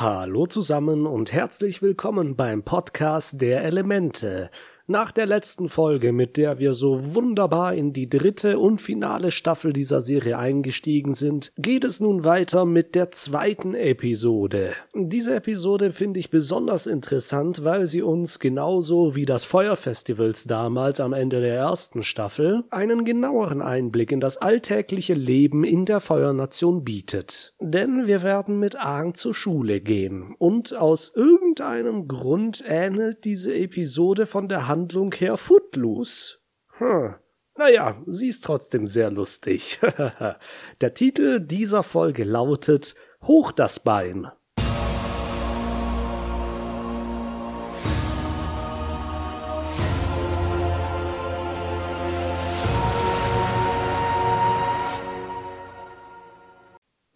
Hallo zusammen und herzlich willkommen beim Podcast der Elemente. Nach der letzten Folge, mit der wir so wunderbar in die dritte und finale Staffel dieser Serie eingestiegen sind, geht es nun weiter mit der zweiten Episode. Diese Episode finde ich besonders interessant, weil sie uns genauso wie das Feuerfestivals damals am Ende der ersten Staffel einen genaueren Einblick in das alltägliche Leben in der Feuernation bietet. Denn wir werden mit Aang zur Schule gehen und aus irgendeinem Grund ähnelt diese Episode von der Hand Handlung her Footloose. Hm. Naja, sie ist trotzdem sehr lustig. Der Titel dieser Folge lautet Hoch das Bein.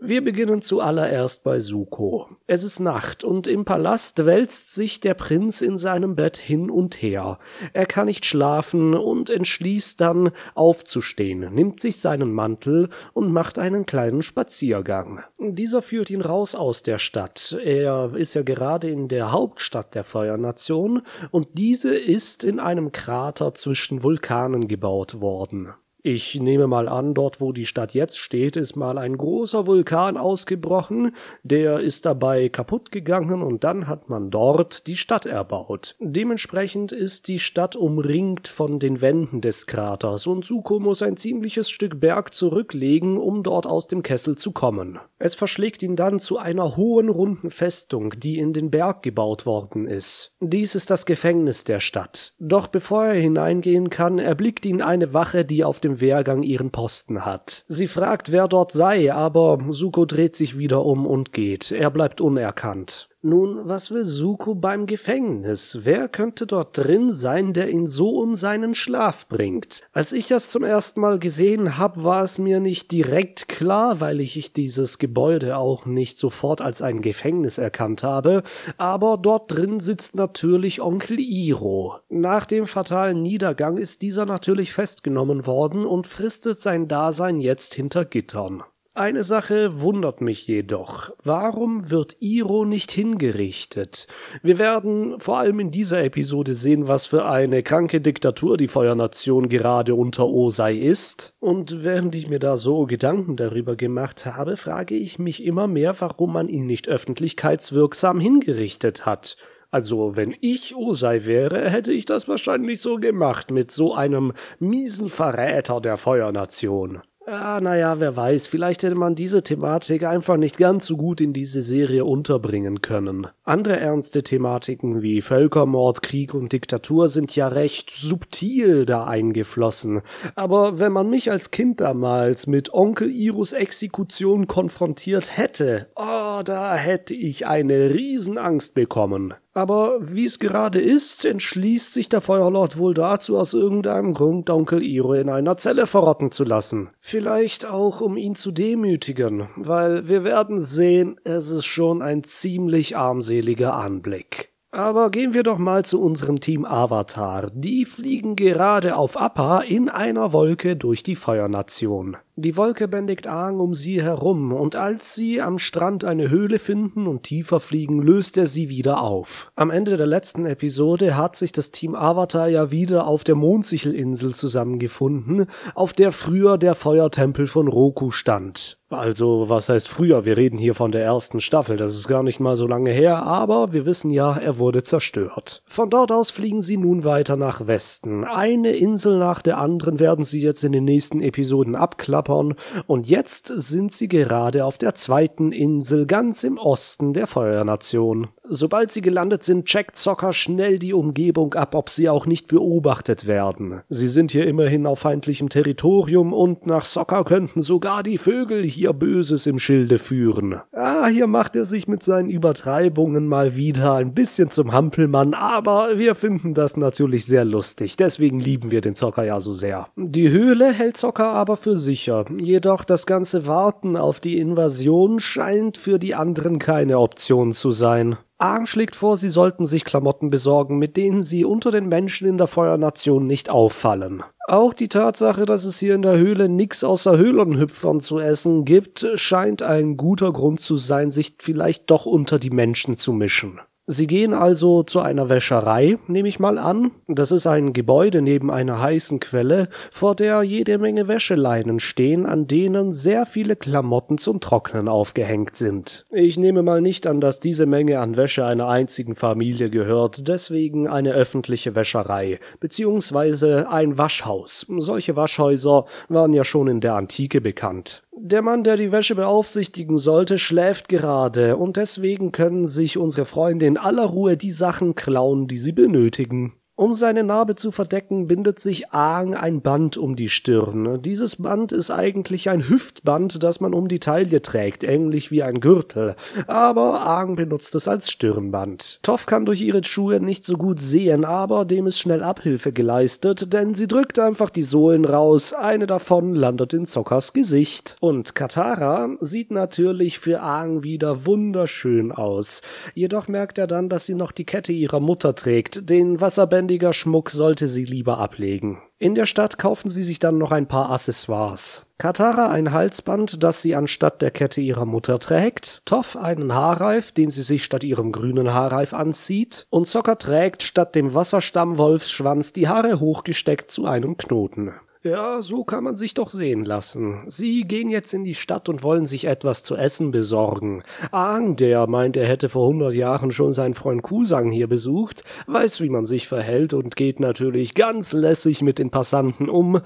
Wir beginnen zuallererst bei Suko. Es ist Nacht und im Palast wälzt sich der Prinz in seinem Bett hin und her. Er kann nicht schlafen und entschließt dann aufzustehen, nimmt sich seinen Mantel und macht einen kleinen Spaziergang. Dieser führt ihn raus aus der Stadt. Er ist ja gerade in der Hauptstadt der Feuernation und diese ist in einem Krater zwischen Vulkanen gebaut worden. Ich nehme mal an, dort wo die Stadt jetzt steht, ist mal ein großer Vulkan ausgebrochen, der ist dabei kaputt gegangen und dann hat man dort die Stadt erbaut. Dementsprechend ist die Stadt umringt von den Wänden des Kraters und Suko muss ein ziemliches Stück Berg zurücklegen, um dort aus dem Kessel zu kommen. Es verschlägt ihn dann zu einer hohen runden Festung, die in den Berg gebaut worden ist. Dies ist das Gefängnis der Stadt. Doch bevor er hineingehen kann, erblickt ihn eine Wache, die auf dem Wehrgang ihren Posten hat. Sie fragt, wer dort sei, aber Suko dreht sich wieder um und geht. Er bleibt unerkannt. Nun, was will Suko beim Gefängnis? Wer könnte dort drin sein, der ihn so um seinen Schlaf bringt? Als ich das zum ersten Mal gesehen hab, war es mir nicht direkt klar, weil ich dieses Gebäude auch nicht sofort als ein Gefängnis erkannt habe, aber dort drin sitzt natürlich Onkel Iro. Nach dem fatalen Niedergang ist dieser natürlich festgenommen worden und fristet sein Dasein jetzt hinter Gittern. Eine Sache wundert mich jedoch. Warum wird Iro nicht hingerichtet? Wir werden vor allem in dieser Episode sehen, was für eine kranke Diktatur die Feuernation gerade unter Osei ist. Und während ich mir da so Gedanken darüber gemacht habe, frage ich mich immer mehr, warum man ihn nicht öffentlichkeitswirksam hingerichtet hat. Also, wenn ich Osei wäre, hätte ich das wahrscheinlich so gemacht mit so einem miesen Verräter der Feuernation. Ah, naja, wer weiß, vielleicht hätte man diese Thematik einfach nicht ganz so gut in diese Serie unterbringen können. Andere ernste Thematiken wie Völkermord, Krieg und Diktatur sind ja recht subtil da eingeflossen. Aber wenn man mich als Kind damals mit Onkel Irus Exekution konfrontiert hätte, oh, da hätte ich eine Riesenangst bekommen. Aber wie es gerade ist, entschließt sich der Feuerlord wohl dazu, aus irgendeinem Grund Onkel Iro in einer Zelle verrotten zu lassen. Vielleicht auch, um ihn zu demütigen, weil wir werden sehen, es ist schon ein ziemlich armseliger Anblick. Aber gehen wir doch mal zu unserem Team Avatar. Die fliegen gerade auf Appa in einer Wolke durch die Feuernation. Die Wolke bändigt Aang um sie herum, und als sie am Strand eine Höhle finden und tiefer fliegen, löst er sie wieder auf. Am Ende der letzten Episode hat sich das Team Avatar ja wieder auf der Mondsichelinsel zusammengefunden, auf der früher der Feuertempel von Roku stand. Also, was heißt früher? Wir reden hier von der ersten Staffel, das ist gar nicht mal so lange her, aber wir wissen ja, er wurde zerstört. Von dort aus fliegen sie nun weiter nach Westen. Eine Insel nach der anderen werden sie jetzt in den nächsten Episoden abklappen Japan und jetzt sind sie gerade auf der zweiten Insel ganz im Osten der Feuernation. Sobald sie gelandet sind, checkt Zocker schnell die Umgebung ab, ob sie auch nicht beobachtet werden. Sie sind hier immerhin auf feindlichem Territorium und nach Zocker könnten sogar die Vögel hier Böses im Schilde führen. Ah, hier macht er sich mit seinen Übertreibungen mal wieder ein bisschen zum Hampelmann, aber wir finden das natürlich sehr lustig, deswegen lieben wir den Zocker ja so sehr. Die Höhle hält Zocker aber für sicher jedoch das ganze Warten auf die Invasion scheint für die anderen keine Option zu sein. Aang schlägt vor, sie sollten sich Klamotten besorgen, mit denen sie unter den Menschen in der Feuernation nicht auffallen. Auch die Tatsache, dass es hier in der Höhle nix außer Höhlenhüpfern zu essen gibt, scheint ein guter Grund zu sein, sich vielleicht doch unter die Menschen zu mischen. Sie gehen also zu einer Wäscherei, nehme ich mal an. Das ist ein Gebäude neben einer heißen Quelle, vor der jede Menge Wäscheleinen stehen, an denen sehr viele Klamotten zum Trocknen aufgehängt sind. Ich nehme mal nicht an, dass diese Menge an Wäsche einer einzigen Familie gehört, deswegen eine öffentliche Wäscherei, beziehungsweise ein Waschhaus. Solche Waschhäuser waren ja schon in der Antike bekannt. Der Mann, der die Wäsche beaufsichtigen sollte, schläft gerade, und deswegen können sich unsere Freunde in aller Ruhe die Sachen klauen, die sie benötigen. Um seine Narbe zu verdecken, bindet sich Aang ein Band um die Stirn. Dieses Band ist eigentlich ein Hüftband, das man um die Taille trägt, ähnlich wie ein Gürtel. Aber Aang benutzt es als Stirnband. Toff kann durch ihre Schuhe nicht so gut sehen, aber dem ist schnell Abhilfe geleistet, denn sie drückt einfach die Sohlen raus. Eine davon landet in Zockers Gesicht. Und Katara sieht natürlich für Aang wieder wunderschön aus. Jedoch merkt er dann, dass sie noch die Kette ihrer Mutter trägt, den Wasserbänder aufwendiger Schmuck sollte sie lieber ablegen. In der Stadt kaufen sie sich dann noch ein paar Accessoires. Katara ein Halsband, das sie anstatt der Kette ihrer Mutter trägt, Toff einen Haarreif, den sie sich statt ihrem grünen Haarreif anzieht, und Zocker trägt statt dem Wasserstamm-Wolfsschwanz die Haare hochgesteckt zu einem Knoten. Ja, so kann man sich doch sehen lassen. Sie gehen jetzt in die Stadt und wollen sich etwas zu essen besorgen. Aang, der meint, er hätte vor hundert Jahren schon seinen Freund Kusang hier besucht, weiß, wie man sich verhält und geht natürlich ganz lässig mit den Passanten um,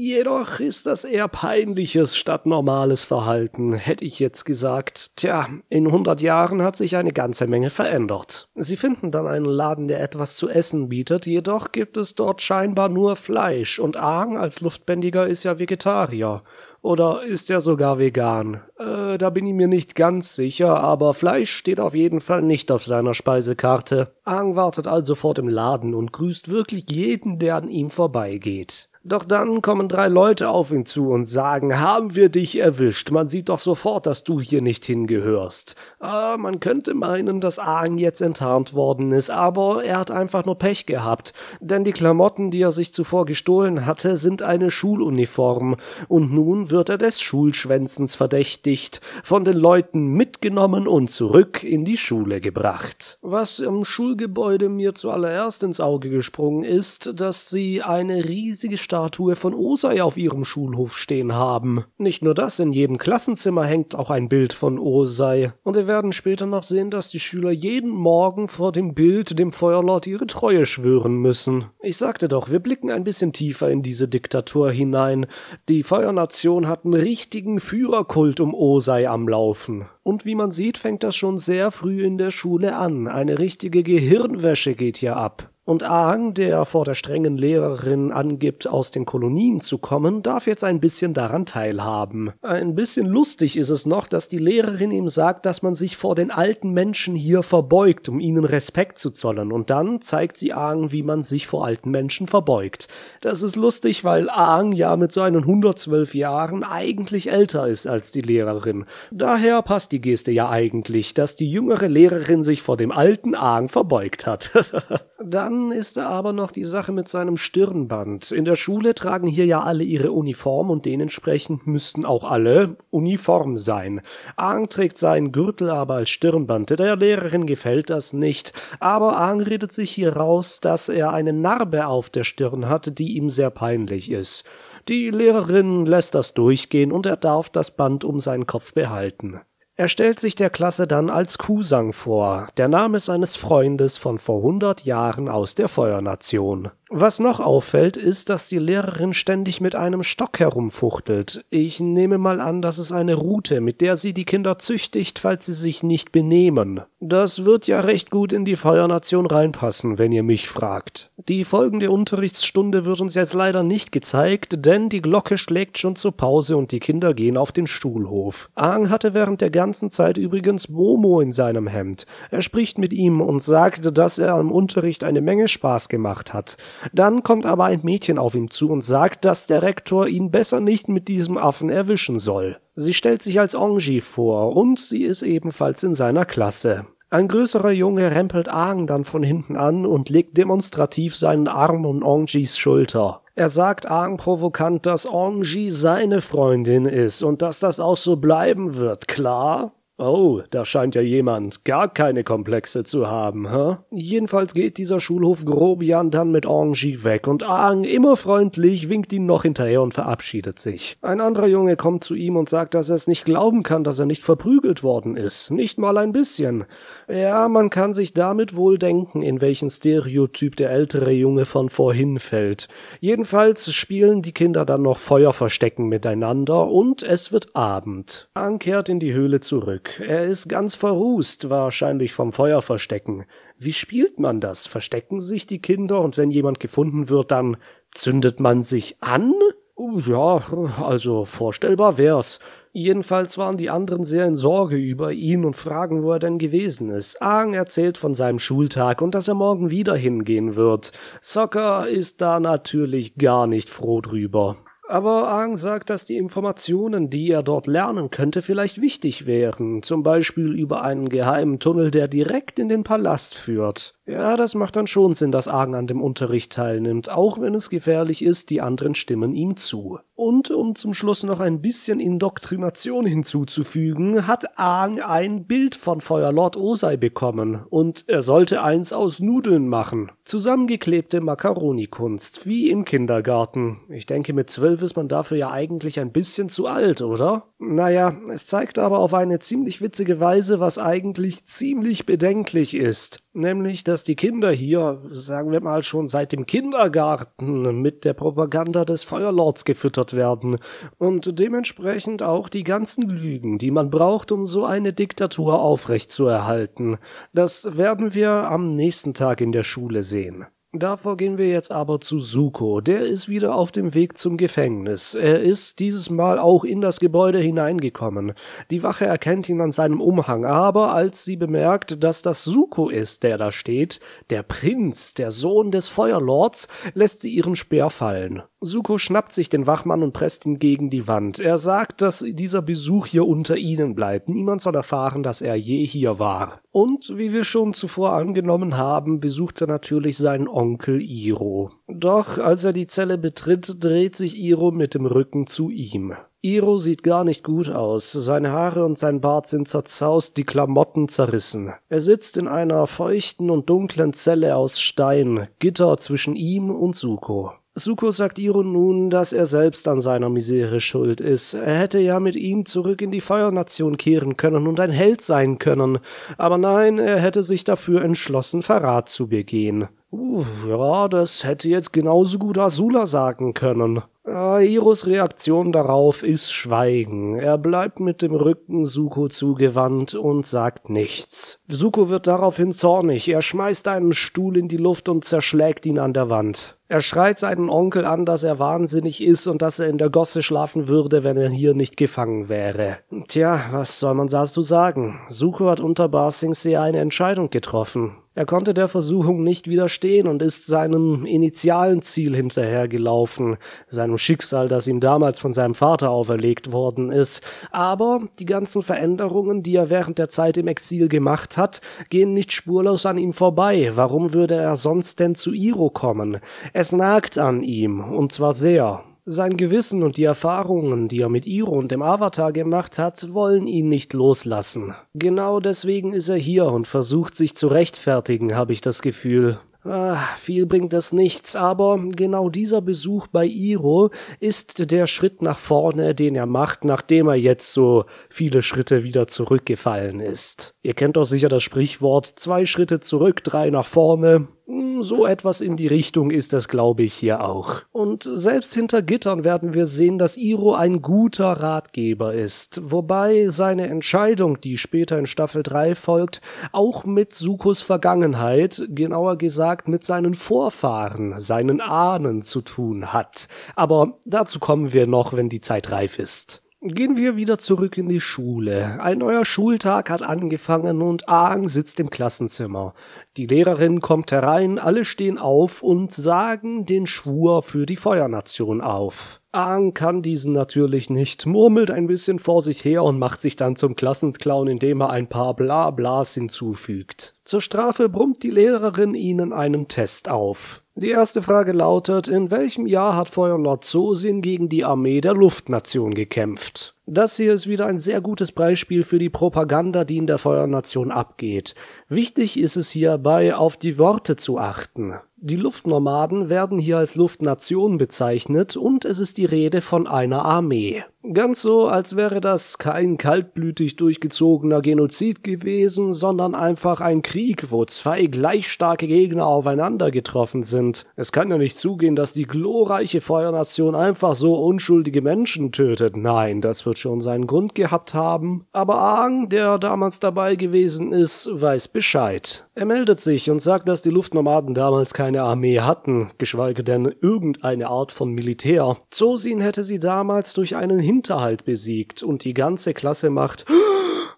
Jedoch ist das eher peinliches statt normales Verhalten, hätte ich jetzt gesagt. Tja, in hundert Jahren hat sich eine ganze Menge verändert. Sie finden dann einen Laden, der etwas zu essen bietet, jedoch gibt es dort scheinbar nur Fleisch und Aang als Luftbändiger ist ja Vegetarier. Oder ist er sogar vegan? Äh, da bin ich mir nicht ganz sicher, aber Fleisch steht auf jeden Fall nicht auf seiner Speisekarte. Aang wartet also vor dem Laden und grüßt wirklich jeden, der an ihm vorbeigeht. Doch dann kommen drei Leute auf ihn zu und sagen, haben wir dich erwischt, man sieht doch sofort, dass du hier nicht hingehörst. Ah, man könnte meinen, dass Aang jetzt enttarnt worden ist, aber er hat einfach nur Pech gehabt, denn die Klamotten, die er sich zuvor gestohlen hatte, sind eine Schuluniform, und nun wird er des Schulschwänzens verdächtigt, von den Leuten mitgenommen und zurück in die Schule gebracht. Was im Schulgebäude mir zuallererst ins Auge gesprungen ist, dass sie eine riesige Statue von Osei auf ihrem Schulhof stehen haben. Nicht nur das, in jedem Klassenzimmer hängt auch ein Bild von Osei. Und wir werden später noch sehen, dass die Schüler jeden Morgen vor dem Bild dem Feuerlord ihre Treue schwören müssen. Ich sagte doch, wir blicken ein bisschen tiefer in diese Diktatur hinein. Die Feuernation hat einen richtigen Führerkult um Osei am Laufen. Und wie man sieht, fängt das schon sehr früh in der Schule an. Eine richtige Gehirnwäsche geht hier ab. Und Aang, der vor der strengen Lehrerin angibt, aus den Kolonien zu kommen, darf jetzt ein bisschen daran teilhaben. Ein bisschen lustig ist es noch, dass die Lehrerin ihm sagt, dass man sich vor den alten Menschen hier verbeugt, um ihnen Respekt zu zollen. Und dann zeigt sie Aang, wie man sich vor alten Menschen verbeugt. Das ist lustig, weil Aang ja mit seinen 112 Jahren eigentlich älter ist als die Lehrerin. Daher passt die Geste ja eigentlich, dass die jüngere Lehrerin sich vor dem alten Aang verbeugt hat. Dann ist da aber noch die Sache mit seinem Stirnband. In der Schule tragen hier ja alle ihre Uniform und dementsprechend müssten auch alle uniform sein. Aang trägt seinen Gürtel aber als Stirnband. Der Lehrerin gefällt das nicht, aber Aang redet sich hier raus, dass er eine Narbe auf der Stirn hat, die ihm sehr peinlich ist. Die Lehrerin lässt das durchgehen und er darf das Band um seinen Kopf behalten. Er stellt sich der Klasse dann als Kusang vor, der Name seines Freundes von vor hundert Jahren aus der Feuernation. Was noch auffällt, ist, dass die Lehrerin ständig mit einem Stock herumfuchtelt. Ich nehme mal an, das ist eine Rute, mit der sie die Kinder züchtigt, falls sie sich nicht benehmen. Das wird ja recht gut in die Feuernation reinpassen, wenn ihr mich fragt. Die folgende Unterrichtsstunde wird uns jetzt leider nicht gezeigt, denn die Glocke schlägt schon zur Pause und die Kinder gehen auf den Stuhlhof. Aang hatte während der Zeit übrigens Momo in seinem Hemd. Er spricht mit ihm und sagt, dass er am Unterricht eine Menge Spaß gemacht hat. Dann kommt aber ein Mädchen auf ihn zu und sagt, dass der Rektor ihn besser nicht mit diesem Affen erwischen soll. Sie stellt sich als Ongi vor und sie ist ebenfalls in seiner Klasse. Ein größerer Junge rempelt Aang dann von hinten an und legt demonstrativ seinen Arm um Ongjis Schulter. Er sagt Aang provokant, dass Ongji seine Freundin ist und dass das auch so bleiben wird, klar? Oh, da scheint ja jemand gar keine Komplexe zu haben, hä? Jedenfalls geht dieser Schulhof Grobian dann mit Angie weg und Aang, immer freundlich, winkt ihn noch hinterher und verabschiedet sich. Ein anderer Junge kommt zu ihm und sagt, dass er es nicht glauben kann, dass er nicht verprügelt worden ist. Nicht mal ein bisschen. Ja, man kann sich damit wohl denken, in welchen Stereotyp der ältere Junge von vorhin fällt. Jedenfalls spielen die Kinder dann noch Feuerverstecken miteinander und es wird Abend. Aang kehrt in die Höhle zurück. Er ist ganz verrußt, wahrscheinlich vom Feuerverstecken. Wie spielt man das? Verstecken sich die Kinder und wenn jemand gefunden wird, dann zündet man sich an? Uh, ja, also vorstellbar wär's. Jedenfalls waren die anderen sehr in Sorge über ihn und fragen, wo er denn gewesen ist. Aang erzählt von seinem Schultag und dass er morgen wieder hingehen wird. Sokka ist da natürlich gar nicht froh drüber. Aber Aang sagt, dass die Informationen, die er dort lernen könnte, vielleicht wichtig wären, zum Beispiel über einen geheimen Tunnel, der direkt in den Palast führt. Ja, das macht dann schon Sinn, dass Aang an dem Unterricht teilnimmt, auch wenn es gefährlich ist, die anderen stimmen ihm zu. Und um zum Schluss noch ein bisschen Indoktrination hinzuzufügen, hat Aang ein Bild von Feuerlord Osei bekommen und er sollte eins aus Nudeln machen. Zusammengeklebte Makaronikunst, wie im Kindergarten. Ich denke, mit zwölf ist man dafür ja eigentlich ein bisschen zu alt, oder? Naja, es zeigt aber auf eine ziemlich witzige Weise, was eigentlich ziemlich bedenklich ist. Nämlich, dass die Kinder hier, sagen wir mal schon seit dem Kindergarten, mit der Propaganda des Feuerlords gefüttert werden und dementsprechend auch die ganzen Lügen, die man braucht, um so eine Diktatur aufrechtzuerhalten. Das werden wir am nächsten Tag in der Schule sehen. Davor gehen wir jetzt aber zu Suko. Der ist wieder auf dem Weg zum Gefängnis. Er ist dieses Mal auch in das Gebäude hineingekommen. Die Wache erkennt ihn an seinem Umhang, aber als sie bemerkt, dass das Suko ist, der da steht, der Prinz, der Sohn des Feuerlords, lässt sie ihren Speer fallen. Suko schnappt sich den Wachmann und presst ihn gegen die Wand. Er sagt, dass dieser Besuch hier unter ihnen bleibt. Niemand soll erfahren, dass er je hier war. Und wie wir schon zuvor angenommen haben, besucht er natürlich seinen Onkel Iro. Doch als er die Zelle betritt, dreht sich Iro mit dem Rücken zu ihm. Iro sieht gar nicht gut aus. Seine Haare und sein Bart sind zerzaust, die Klamotten zerrissen. Er sitzt in einer feuchten und dunklen Zelle aus Stein, Gitter zwischen ihm und Suko. Suko sagt Iro nun, dass er selbst an seiner Misere schuld ist. Er hätte ja mit ihm zurück in die Feuernation kehren können und ein Held sein können. Aber nein, er hätte sich dafür entschlossen, Verrat zu begehen. Uh, ja, das hätte jetzt genauso gut Asula sagen können. Iros Reaktion darauf ist Schweigen. Er bleibt mit dem Rücken Suko zugewandt und sagt nichts. Suko wird daraufhin zornig. Er schmeißt einen Stuhl in die Luft und zerschlägt ihn an der Wand. Er schreit seinen Onkel an, dass er wahnsinnig ist und dass er in der Gosse schlafen würde, wenn er hier nicht gefangen wäre. Tja, was soll man dazu sagen? Suko hat unter Barsingsee eine Entscheidung getroffen. Er konnte der Versuchung nicht widerstehen und ist seinem initialen Ziel hinterhergelaufen, seinem Schicksal, das ihm damals von seinem Vater auferlegt worden ist. Aber die ganzen Veränderungen, die er während der Zeit im Exil gemacht hat, gehen nicht spurlos an ihm vorbei. Warum würde er sonst denn zu Iro kommen? Es nagt an ihm, und zwar sehr. Sein Gewissen und die Erfahrungen, die er mit Iro und dem Avatar gemacht hat, wollen ihn nicht loslassen. Genau deswegen ist er hier und versucht sich zu rechtfertigen, habe ich das Gefühl. Ah, viel bringt das nichts, aber genau dieser Besuch bei Iro ist der Schritt nach vorne, den er macht, nachdem er jetzt so viele Schritte wieder zurückgefallen ist. Ihr kennt doch sicher das Sprichwort zwei Schritte zurück, drei nach vorne. Hm, so etwas in die Richtung ist das, glaube ich, hier auch. Und selbst hinter Gittern werden wir sehen, dass Iro ein guter Ratgeber ist, wobei seine Entscheidung, die später in Staffel 3 folgt, auch mit Sukos Vergangenheit, genauer gesagt mit seinen Vorfahren, seinen Ahnen zu tun hat. Aber dazu kommen wir noch, wenn die Zeit reif ist. Gehen wir wieder zurück in die Schule. Ein neuer Schultag hat angefangen und Aang sitzt im Klassenzimmer. Die Lehrerin kommt herein, alle stehen auf und sagen den Schwur für die Feuernation auf. Aang kann diesen natürlich nicht, murmelt ein bisschen vor sich her und macht sich dann zum Klassenclown, indem er ein paar Blablas hinzufügt. Zur Strafe brummt die Lehrerin ihnen einen Test auf. Die erste Frage lautet, in welchem Jahr hat Feuerlord Zosin gegen die Armee der Luftnation gekämpft? Das hier ist wieder ein sehr gutes Beispiel für die Propaganda, die in der Feuernation abgeht. Wichtig ist es hierbei, auf die Worte zu achten. Die Luftnomaden werden hier als Luftnation bezeichnet und es ist die Rede von einer Armee. Ganz so, als wäre das kein kaltblütig durchgezogener Genozid gewesen, sondern einfach ein Krieg, wo zwei gleich starke Gegner aufeinander getroffen sind. Es kann ja nicht zugehen, dass die glorreiche Feuernation einfach so unschuldige Menschen tötet. Nein, das wird schon seinen Grund gehabt haben. Aber Aang, der damals dabei gewesen ist, weiß Bescheid. Er meldet sich und sagt, dass die Luftnomaden damals keine Armee hatten, geschweige denn irgendeine Art von Militär. Zosin hätte sie damals durch einen Hinterhalt besiegt und die ganze Klasse macht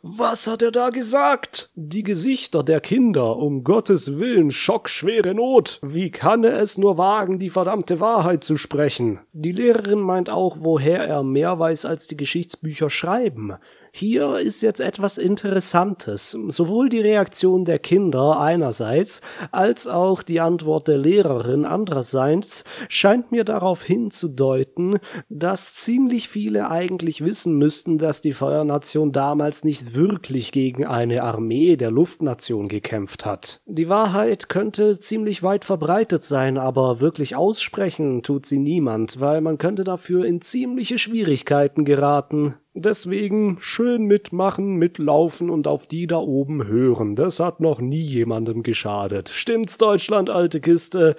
was hat er da gesagt? Die Gesichter der Kinder, um Gottes Willen, schockschwere Not. Wie kann er es nur wagen, die verdammte Wahrheit zu sprechen? Die Lehrerin meint auch, woher er mehr weiß als die Geschichtsbücher schreiben. Hier ist jetzt etwas Interessantes. Sowohl die Reaktion der Kinder einerseits als auch die Antwort der Lehrerin andererseits scheint mir darauf hinzudeuten, dass ziemlich viele eigentlich wissen müssten, dass die Feuernation damals nicht wirklich gegen eine Armee der Luftnation gekämpft hat. Die Wahrheit könnte ziemlich weit verbreitet sein, aber wirklich aussprechen tut sie niemand, weil man könnte dafür in ziemliche Schwierigkeiten geraten. Deswegen schön mitmachen, mitlaufen und auf die da oben hören. Das hat noch nie jemandem geschadet. Stimmt's, Deutschland, alte Kiste?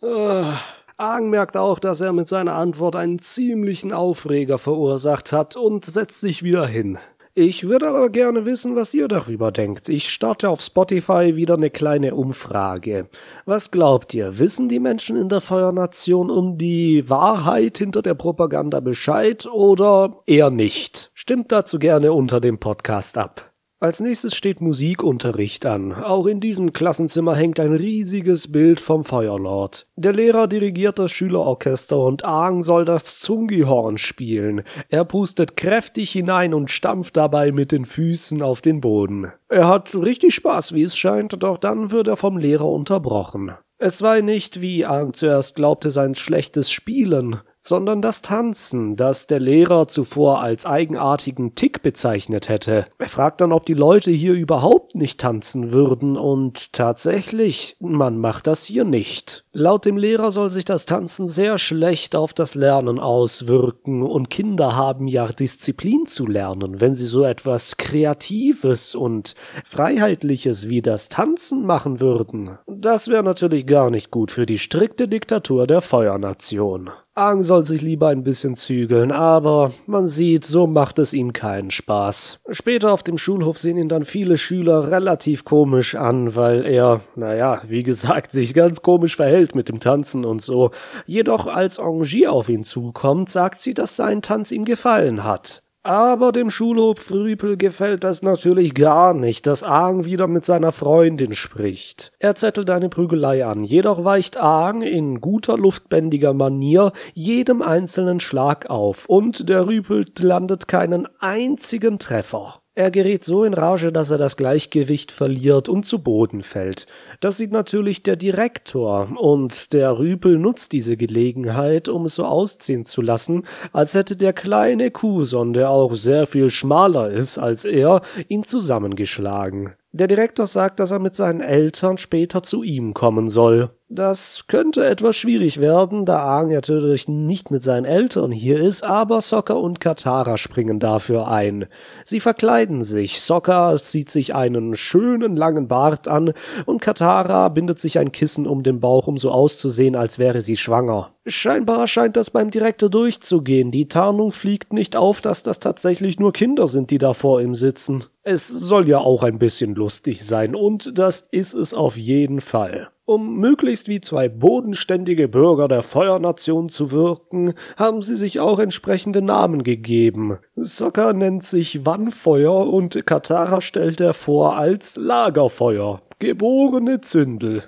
Ah. Aang merkt auch, dass er mit seiner Antwort einen ziemlichen Aufreger verursacht hat und setzt sich wieder hin. Ich würde aber gerne wissen, was ihr darüber denkt. Ich starte auf Spotify wieder eine kleine Umfrage. Was glaubt ihr? Wissen die Menschen in der Feuernation um die Wahrheit hinter der Propaganda Bescheid oder eher nicht? Stimmt dazu gerne unter dem Podcast ab. Als nächstes steht Musikunterricht an. Auch in diesem Klassenzimmer hängt ein riesiges Bild vom Feuerlord. Der Lehrer dirigiert das Schülerorchester und Aang soll das Zungihorn spielen. Er pustet kräftig hinein und stampft dabei mit den Füßen auf den Boden. Er hat richtig Spaß, wie es scheint, doch dann wird er vom Lehrer unterbrochen. Es war nicht, wie Aang zuerst glaubte, sein schlechtes Spielen sondern das Tanzen, das der Lehrer zuvor als eigenartigen Tick bezeichnet hätte. Er fragt dann, ob die Leute hier überhaupt nicht tanzen würden, und tatsächlich, man macht das hier nicht. Laut dem Lehrer soll sich das Tanzen sehr schlecht auf das Lernen auswirken, und Kinder haben ja Disziplin zu lernen, wenn sie so etwas Kreatives und Freiheitliches wie das Tanzen machen würden. Das wäre natürlich gar nicht gut für die strikte Diktatur der Feuernation. Aang soll sich lieber ein bisschen zügeln, aber man sieht, so macht es ihm keinen Spaß. Später auf dem Schulhof sehen ihn dann viele Schüler relativ komisch an, weil er, naja, wie gesagt, sich ganz komisch verhält mit dem Tanzen und so. Jedoch als Angie auf ihn zukommt, sagt sie, dass sein Tanz ihm gefallen hat. Aber dem Schulhofrüpel gefällt das natürlich gar nicht, dass Aang wieder mit seiner Freundin spricht. Er zettelt eine Prügelei an, jedoch weicht Aang in guter luftbändiger Manier jedem einzelnen Schlag auf, und der Rüpel landet keinen einzigen Treffer. Er gerät so in Rage, dass er das Gleichgewicht verliert und zu Boden fällt. Das sieht natürlich der Direktor, und der Rüpel nutzt diese Gelegenheit, um es so aussehen zu lassen, als hätte der kleine Kuhson, der auch sehr viel schmaler ist als er, ihn zusammengeschlagen. Der Direktor sagt, dass er mit seinen Eltern später zu ihm kommen soll. Das könnte etwas schwierig werden, da Aang natürlich nicht mit seinen Eltern hier ist, aber Sokka und Katara springen dafür ein. Sie verkleiden sich, Sokka zieht sich einen schönen langen Bart an und Katara bindet sich ein Kissen um den Bauch, um so auszusehen, als wäre sie schwanger. Scheinbar scheint das beim Direktor durchzugehen. Die Tarnung fliegt nicht auf, dass das tatsächlich nur Kinder sind, die da vor ihm sitzen. Es soll ja auch ein bisschen lustig sein, und das ist es auf jeden Fall. Um möglichst wie zwei bodenständige Bürger der Feuernation zu wirken, haben sie sich auch entsprechende Namen gegeben. Sokka nennt sich Wannfeuer und Katara stellt er vor als Lagerfeuer. Geborene Zündel.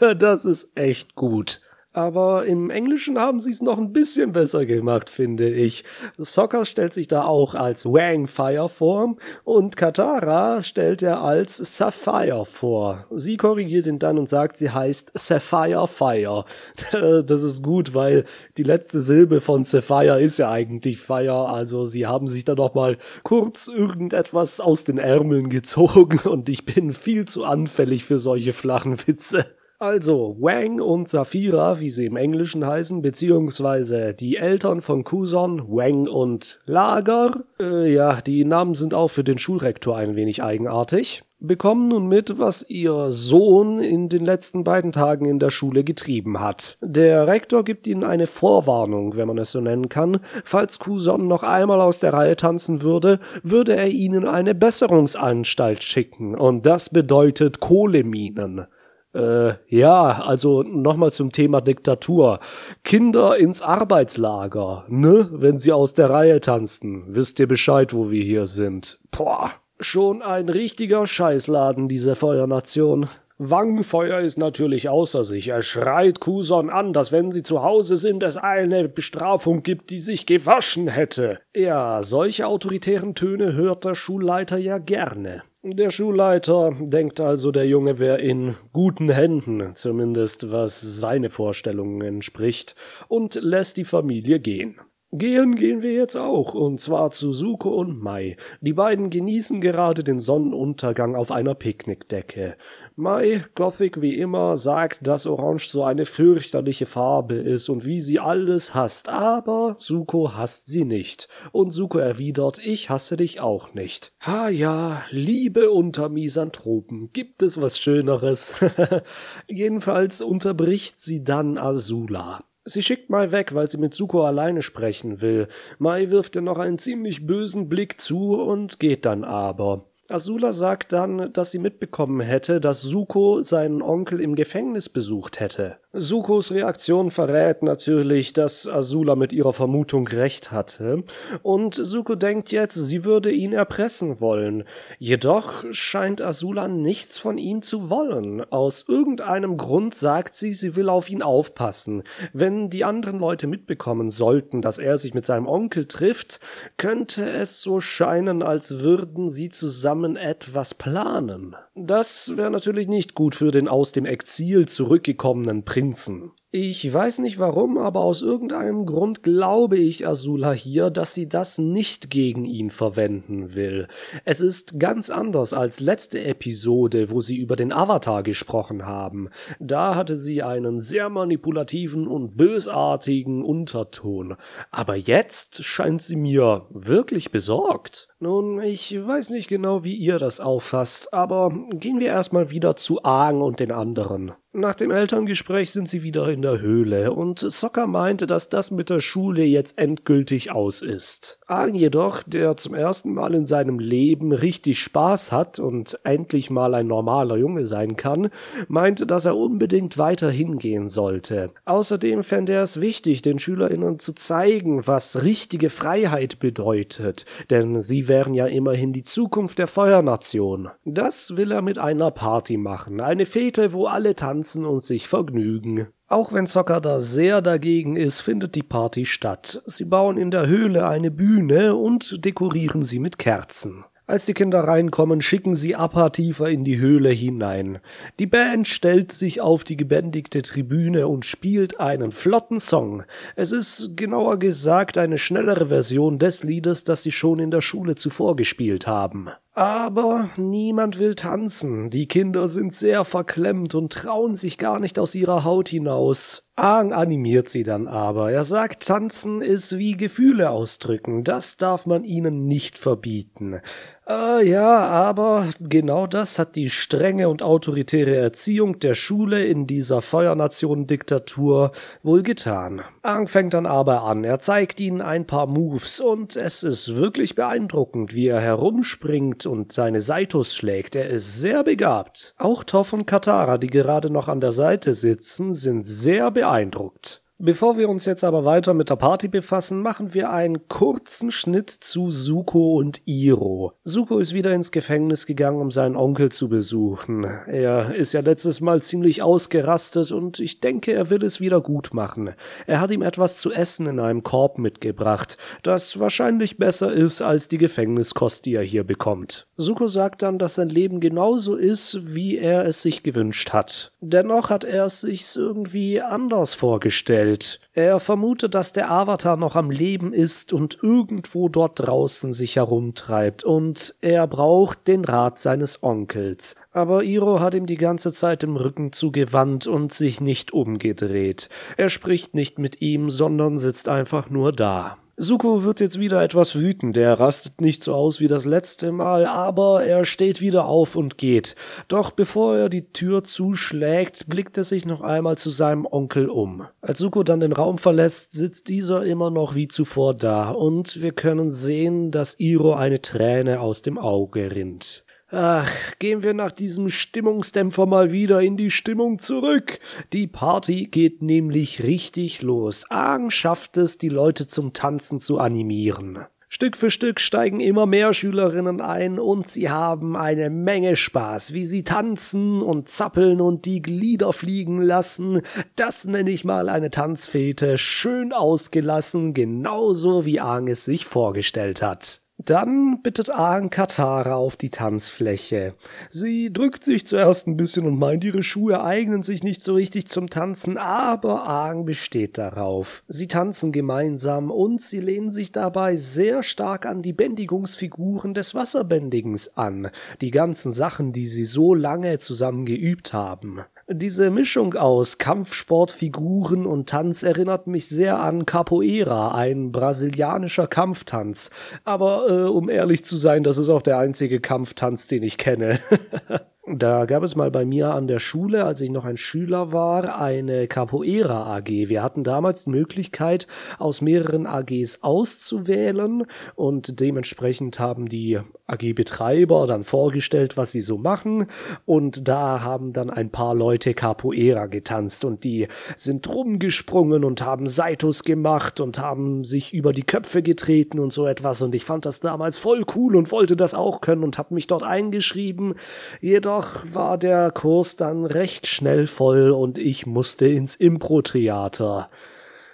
das ist echt gut. Aber im Englischen haben sie es noch ein bisschen besser gemacht, finde ich. Soccer stellt sich da auch als Wang Fire vor und Katara stellt er als Sapphire vor. Sie korrigiert ihn dann und sagt, sie heißt Sapphire Fire. Das ist gut, weil die letzte Silbe von Sapphire ist ja eigentlich Fire, also sie haben sich da noch mal kurz irgendetwas aus den Ärmeln gezogen und ich bin viel zu anfällig für solche flachen Witze. Also, Wang und Safira, wie sie im Englischen heißen, beziehungsweise die Eltern von Kuson, Wang und Lager, äh, ja, die Namen sind auch für den Schulrektor ein wenig eigenartig, bekommen nun mit, was ihr Sohn in den letzten beiden Tagen in der Schule getrieben hat. Der Rektor gibt ihnen eine Vorwarnung, wenn man es so nennen kann. Falls Kuson noch einmal aus der Reihe tanzen würde, würde er ihnen eine Besserungsanstalt schicken, und das bedeutet Kohleminen. Äh, ja, also nochmal zum Thema Diktatur. Kinder ins Arbeitslager, ne? Wenn sie aus der Reihe tanzen. Wisst ihr Bescheid, wo wir hier sind? Boah, schon ein richtiger Scheißladen, diese Feuernation. Wangfeuer ist natürlich außer sich. Er schreit Kuson an, dass wenn sie zu Hause sind, es eine Bestrafung gibt, die sich gewaschen hätte. Ja, solche autoritären Töne hört der Schulleiter ja gerne. Der Schulleiter denkt also, der Junge wäre in guten Händen, zumindest was seine Vorstellungen entspricht, und lässt die Familie gehen. Gehen gehen wir jetzt auch, und zwar zu Suko und Mai. Die beiden genießen gerade den Sonnenuntergang auf einer Picknickdecke. Mai, Gothic wie immer, sagt, dass Orange so eine fürchterliche Farbe ist und wie sie alles hasst, aber Suko hasst sie nicht. Und Suko erwidert, ich hasse dich auch nicht. Ha ja, Liebe unter Misanthropen, gibt es was Schöneres? Jedenfalls unterbricht sie dann Azula. Sie schickt Mai weg, weil sie mit Suko alleine sprechen will. Mai wirft ihr noch einen ziemlich bösen Blick zu und geht dann aber. Azula sagt dann, dass sie mitbekommen hätte, dass Suko seinen Onkel im Gefängnis besucht hätte. Sukos Reaktion verrät natürlich, dass Azula mit ihrer Vermutung recht hatte, und Suko denkt jetzt, sie würde ihn erpressen wollen. Jedoch scheint Azula nichts von ihm zu wollen. Aus irgendeinem Grund sagt sie, sie will auf ihn aufpassen. Wenn die anderen Leute mitbekommen sollten, dass er sich mit seinem Onkel trifft, könnte es so scheinen, als würden sie zusammen etwas planen. Das wäre natürlich nicht gut für den aus dem Exil zurückgekommenen Prinzen Prinzen. Ich weiß nicht warum, aber aus irgendeinem Grund glaube ich Azula hier, dass sie das nicht gegen ihn verwenden will. Es ist ganz anders als letzte Episode, wo sie über den Avatar gesprochen haben. Da hatte sie einen sehr manipulativen und bösartigen Unterton. Aber jetzt scheint sie mir wirklich besorgt. Nun, ich weiß nicht genau, wie ihr das auffasst, aber gehen wir erstmal wieder zu Aang und den anderen. Nach dem Elterngespräch sind sie wieder in der Höhle und Sokka meinte, dass das mit der Schule jetzt endgültig aus ist. Aang jedoch, der zum ersten Mal in seinem Leben richtig Spaß hat und endlich mal ein normaler Junge sein kann, meinte, dass er unbedingt weiter hingehen sollte. Außerdem fände er es wichtig, den SchülerInnen zu zeigen, was richtige Freiheit bedeutet, denn sie wären ja immerhin die Zukunft der Feuernation. Das will er mit einer Party machen, eine Fete, wo alle tanzen und sich vergnügen. Auch wenn Zocker da sehr dagegen ist, findet die Party statt. Sie bauen in der Höhle eine Bühne und dekorieren sie mit Kerzen. Als die Kinder reinkommen, schicken sie Appa tiefer in die Höhle hinein. Die Band stellt sich auf die gebändigte Tribüne und spielt einen flotten Song. Es ist genauer gesagt eine schnellere Version des Liedes, das sie schon in der Schule zuvor gespielt haben. Aber niemand will tanzen. Die Kinder sind sehr verklemmt und trauen sich gar nicht aus ihrer Haut hinaus. Aang animiert sie dann aber. Er sagt, tanzen ist wie Gefühle ausdrücken. Das darf man ihnen nicht verbieten. Äh, ja, aber genau das hat die strenge und autoritäre Erziehung der Schule in dieser Feuernation-Diktatur wohl getan. Aang fängt dann aber an. Er zeigt ihnen ein paar Moves und es ist wirklich beeindruckend, wie er herumspringt und seine Saitos schlägt. Er ist sehr begabt. Auch Toff und Katara, die gerade noch an der Seite sitzen, sind sehr beeindruckt. Bevor wir uns jetzt aber weiter mit der Party befassen, machen wir einen kurzen Schnitt zu Suko und Iro. Suko ist wieder ins Gefängnis gegangen, um seinen Onkel zu besuchen. Er ist ja letztes Mal ziemlich ausgerastet und ich denke, er will es wieder gut machen. Er hat ihm etwas zu essen in einem Korb mitgebracht, das wahrscheinlich besser ist als die Gefängniskost, die er hier bekommt. Suko sagt dann, dass sein Leben genauso ist, wie er es sich gewünscht hat. Dennoch hat er es sich irgendwie anders vorgestellt. Er vermutet, dass der Avatar noch am Leben ist und irgendwo dort draußen sich herumtreibt, und er braucht den Rat seines Onkels. Aber Iro hat ihm die ganze Zeit im Rücken zugewandt und sich nicht umgedreht. Er spricht nicht mit ihm, sondern sitzt einfach nur da. Suko wird jetzt wieder etwas wütend. Er rastet nicht so aus wie das letzte Mal, aber er steht wieder auf und geht. Doch bevor er die Tür zuschlägt, blickt er sich noch einmal zu seinem Onkel um. Als Suko dann den Raum verlässt, sitzt dieser immer noch wie zuvor da und wir können sehen, dass Iro eine Träne aus dem Auge rinnt. Ach, gehen wir nach diesem Stimmungsdämpfer mal wieder in die Stimmung zurück. Die Party geht nämlich richtig los. Aang schafft es, die Leute zum Tanzen zu animieren. Stück für Stück steigen immer mehr Schülerinnen ein und sie haben eine Menge Spaß, wie sie tanzen und zappeln und die Glieder fliegen lassen. Das nenne ich mal eine Tanzfete, schön ausgelassen, genauso wie Aang es sich vorgestellt hat. Dann bittet Aang Katara auf die Tanzfläche. Sie drückt sich zuerst ein bisschen und meint, ihre Schuhe eignen sich nicht so richtig zum Tanzen, aber Aang besteht darauf. Sie tanzen gemeinsam und sie lehnen sich dabei sehr stark an die Bändigungsfiguren des Wasserbändigens an, die ganzen Sachen, die sie so lange zusammen geübt haben. Diese Mischung aus Kampfsportfiguren und Tanz erinnert mich sehr an Capoeira, ein brasilianischer Kampftanz. Aber äh, um ehrlich zu sein, das ist auch der einzige Kampftanz, den ich kenne. Da gab es mal bei mir an der Schule, als ich noch ein Schüler war, eine Capoeira AG. Wir hatten damals die Möglichkeit, aus mehreren AGs auszuwählen und dementsprechend haben die AG-Betreiber dann vorgestellt, was sie so machen und da haben dann ein paar Leute Capoeira getanzt und die sind rumgesprungen und haben Saitos gemacht und haben sich über die Köpfe getreten und so etwas und ich fand das damals voll cool und wollte das auch können und habe mich dort eingeschrieben. Jeder Jedoch war der Kurs dann recht schnell voll und ich musste ins Impro-Theater.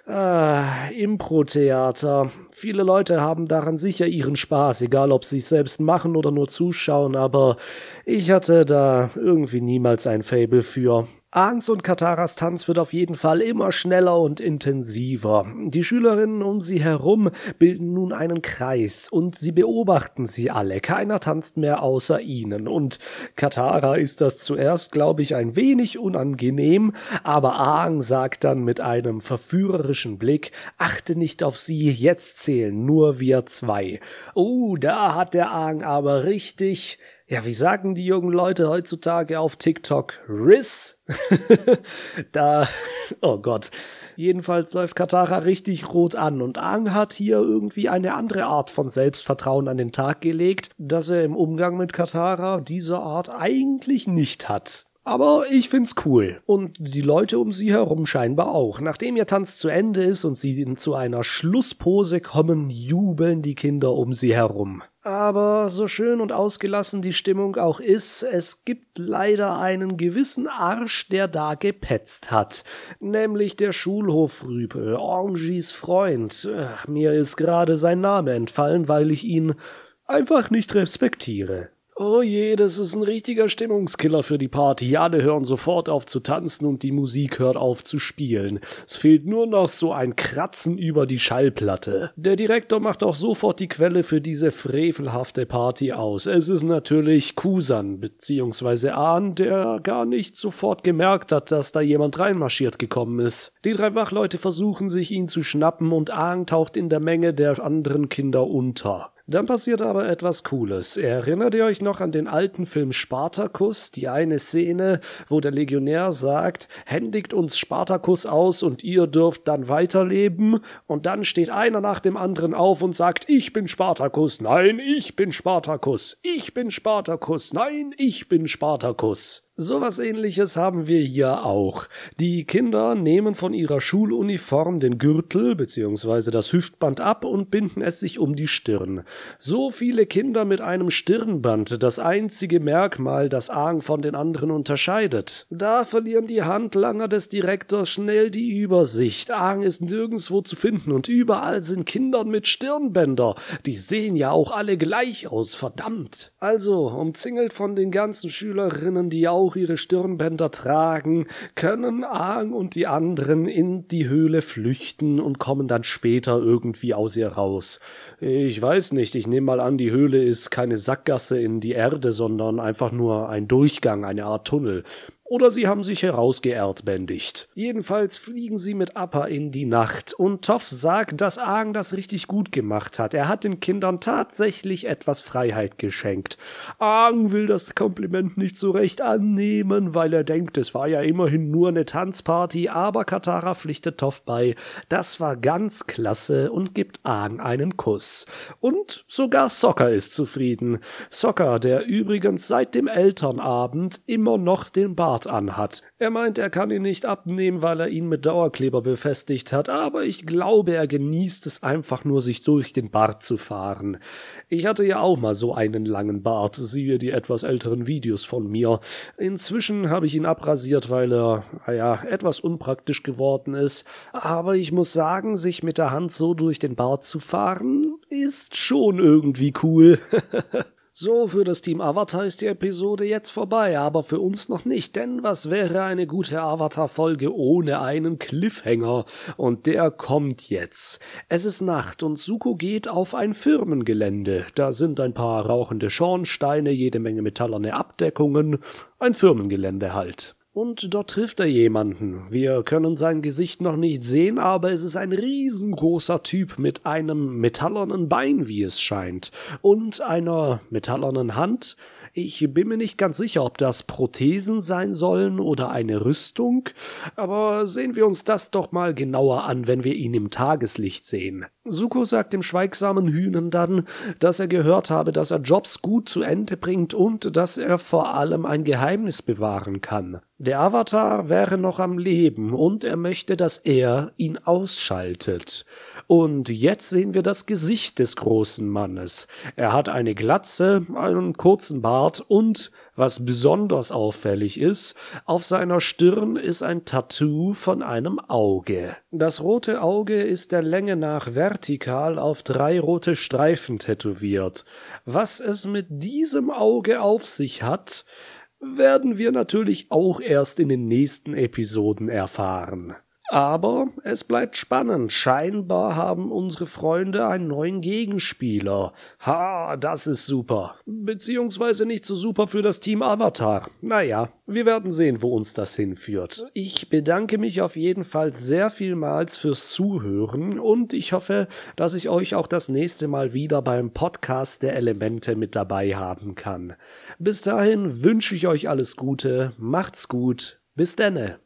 Ah, Impro-Theater. Viele Leute haben daran sicher ihren Spaß, egal ob sie es selbst machen oder nur zuschauen, aber ich hatte da irgendwie niemals ein Fable für. Aans und Kataras Tanz wird auf jeden Fall immer schneller und intensiver. Die Schülerinnen um sie herum bilden nun einen Kreis und sie beobachten sie alle. Keiner tanzt mehr außer ihnen. Und Katara ist das zuerst, glaube ich, ein wenig unangenehm, aber Aang sagt dann mit einem verführerischen Blick, achte nicht auf sie, jetzt zählen nur wir zwei. Oh, da hat der Aang aber richtig ja, wie sagen die jungen Leute heutzutage auf TikTok? Riss? da, oh Gott. Jedenfalls läuft Katara richtig rot an und Aang hat hier irgendwie eine andere Art von Selbstvertrauen an den Tag gelegt, das er im Umgang mit Katara dieser Art eigentlich nicht hat. Aber ich find's cool. Und die Leute um sie herum scheinbar auch. Nachdem ihr Tanz zu Ende ist und sie zu einer Schlusspose kommen, jubeln die Kinder um sie herum. Aber so schön und ausgelassen die Stimmung auch ist, es gibt leider einen gewissen Arsch, der da gepetzt hat. Nämlich der Schulhofrüpel, Orangis Freund. Mir ist gerade sein Name entfallen, weil ich ihn einfach nicht respektiere. Oh je, das ist ein richtiger Stimmungskiller für die Party. Alle hören sofort auf zu tanzen und die Musik hört auf zu spielen. Es fehlt nur noch so ein Kratzen über die Schallplatte. Der Direktor macht auch sofort die Quelle für diese frevelhafte Party aus. Es ist natürlich Kusan, beziehungsweise Ahn, der gar nicht sofort gemerkt hat, dass da jemand reinmarschiert gekommen ist. Die drei Wachleute versuchen sich ihn zu schnappen und Ahn taucht in der Menge der anderen Kinder unter. Dann passiert aber etwas Cooles. Erinnert ihr euch noch an den alten Film Spartacus? Die eine Szene, wo der Legionär sagt, händigt uns Spartacus aus und ihr dürft dann weiterleben. Und dann steht einer nach dem anderen auf und sagt, ich bin Spartacus. Nein, ich bin Spartacus. Ich bin Spartacus. Nein, ich bin Spartacus. Sowas ähnliches haben wir hier auch. Die Kinder nehmen von ihrer Schuluniform den Gürtel bzw. das Hüftband ab und binden es sich um die Stirn. So viele Kinder mit einem Stirnband, das einzige Merkmal, das Aang von den anderen unterscheidet. Da verlieren die Handlanger des Direktors schnell die Übersicht. Aang ist nirgendwo zu finden und überall sind Kinder mit Stirnbänder. Die sehen ja auch alle gleich aus, verdammt. Also, umzingelt von den ganzen Schülerinnen, die auch auch ihre Stirnbänder tragen, können Aang und die anderen in die Höhle flüchten und kommen dann später irgendwie aus ihr raus. Ich weiß nicht, ich nehme mal an, die Höhle ist keine Sackgasse in die Erde, sondern einfach nur ein Durchgang, eine Art Tunnel oder sie haben sich herausgeerdbändigt. Jedenfalls fliegen sie mit Appa in die Nacht und Toff sagt, dass Aang das richtig gut gemacht hat. Er hat den Kindern tatsächlich etwas Freiheit geschenkt. Aang will das Kompliment nicht so recht annehmen, weil er denkt, es war ja immerhin nur eine Tanzparty, aber Katara pflichtet Toff bei. Das war ganz klasse und gibt Aang einen Kuss. Und sogar Soccer ist zufrieden. Soccer, der übrigens seit dem Elternabend immer noch den Bart Bart anhat. Er meint, er kann ihn nicht abnehmen, weil er ihn mit Dauerkleber befestigt hat, aber ich glaube, er genießt es einfach nur, sich durch den Bart zu fahren. Ich hatte ja auch mal so einen langen Bart, siehe die etwas älteren Videos von mir. Inzwischen habe ich ihn abrasiert, weil er, naja, etwas unpraktisch geworden ist. Aber ich muss sagen, sich mit der Hand so durch den Bart zu fahren, ist schon irgendwie cool. So, für das Team Avatar ist die Episode jetzt vorbei, aber für uns noch nicht, denn was wäre eine gute Avatar-Folge ohne einen Cliffhanger? Und der kommt jetzt. Es ist Nacht und Suko geht auf ein Firmengelände. Da sind ein paar rauchende Schornsteine, jede Menge metallerne Abdeckungen, ein Firmengelände halt. Und dort trifft er jemanden. Wir können sein Gesicht noch nicht sehen, aber es ist ein riesengroßer Typ mit einem metallernen Bein, wie es scheint, und einer metallernen Hand, ich bin mir nicht ganz sicher, ob das Prothesen sein sollen oder eine Rüstung, aber sehen wir uns das doch mal genauer an, wenn wir ihn im Tageslicht sehen. Suko sagt dem schweigsamen Hühnen dann, dass er gehört habe, dass er Jobs gut zu Ende bringt und dass er vor allem ein Geheimnis bewahren kann. Der Avatar wäre noch am Leben und er möchte, dass er ihn ausschaltet. Und jetzt sehen wir das Gesicht des großen Mannes. Er hat eine Glatze, einen kurzen Bart und, was besonders auffällig ist, auf seiner Stirn ist ein Tattoo von einem Auge. Das rote Auge ist der Länge nach vertikal auf drei rote Streifen tätowiert. Was es mit diesem Auge auf sich hat, werden wir natürlich auch erst in den nächsten Episoden erfahren. Aber es bleibt spannend. Scheinbar haben unsere Freunde einen neuen Gegenspieler. Ha, das ist super. Beziehungsweise nicht so super für das Team Avatar. Naja, wir werden sehen, wo uns das hinführt. Ich bedanke mich auf jeden Fall sehr vielmals fürs Zuhören und ich hoffe, dass ich euch auch das nächste Mal wieder beim Podcast der Elemente mit dabei haben kann. Bis dahin wünsche ich euch alles Gute, macht's gut, bis denne.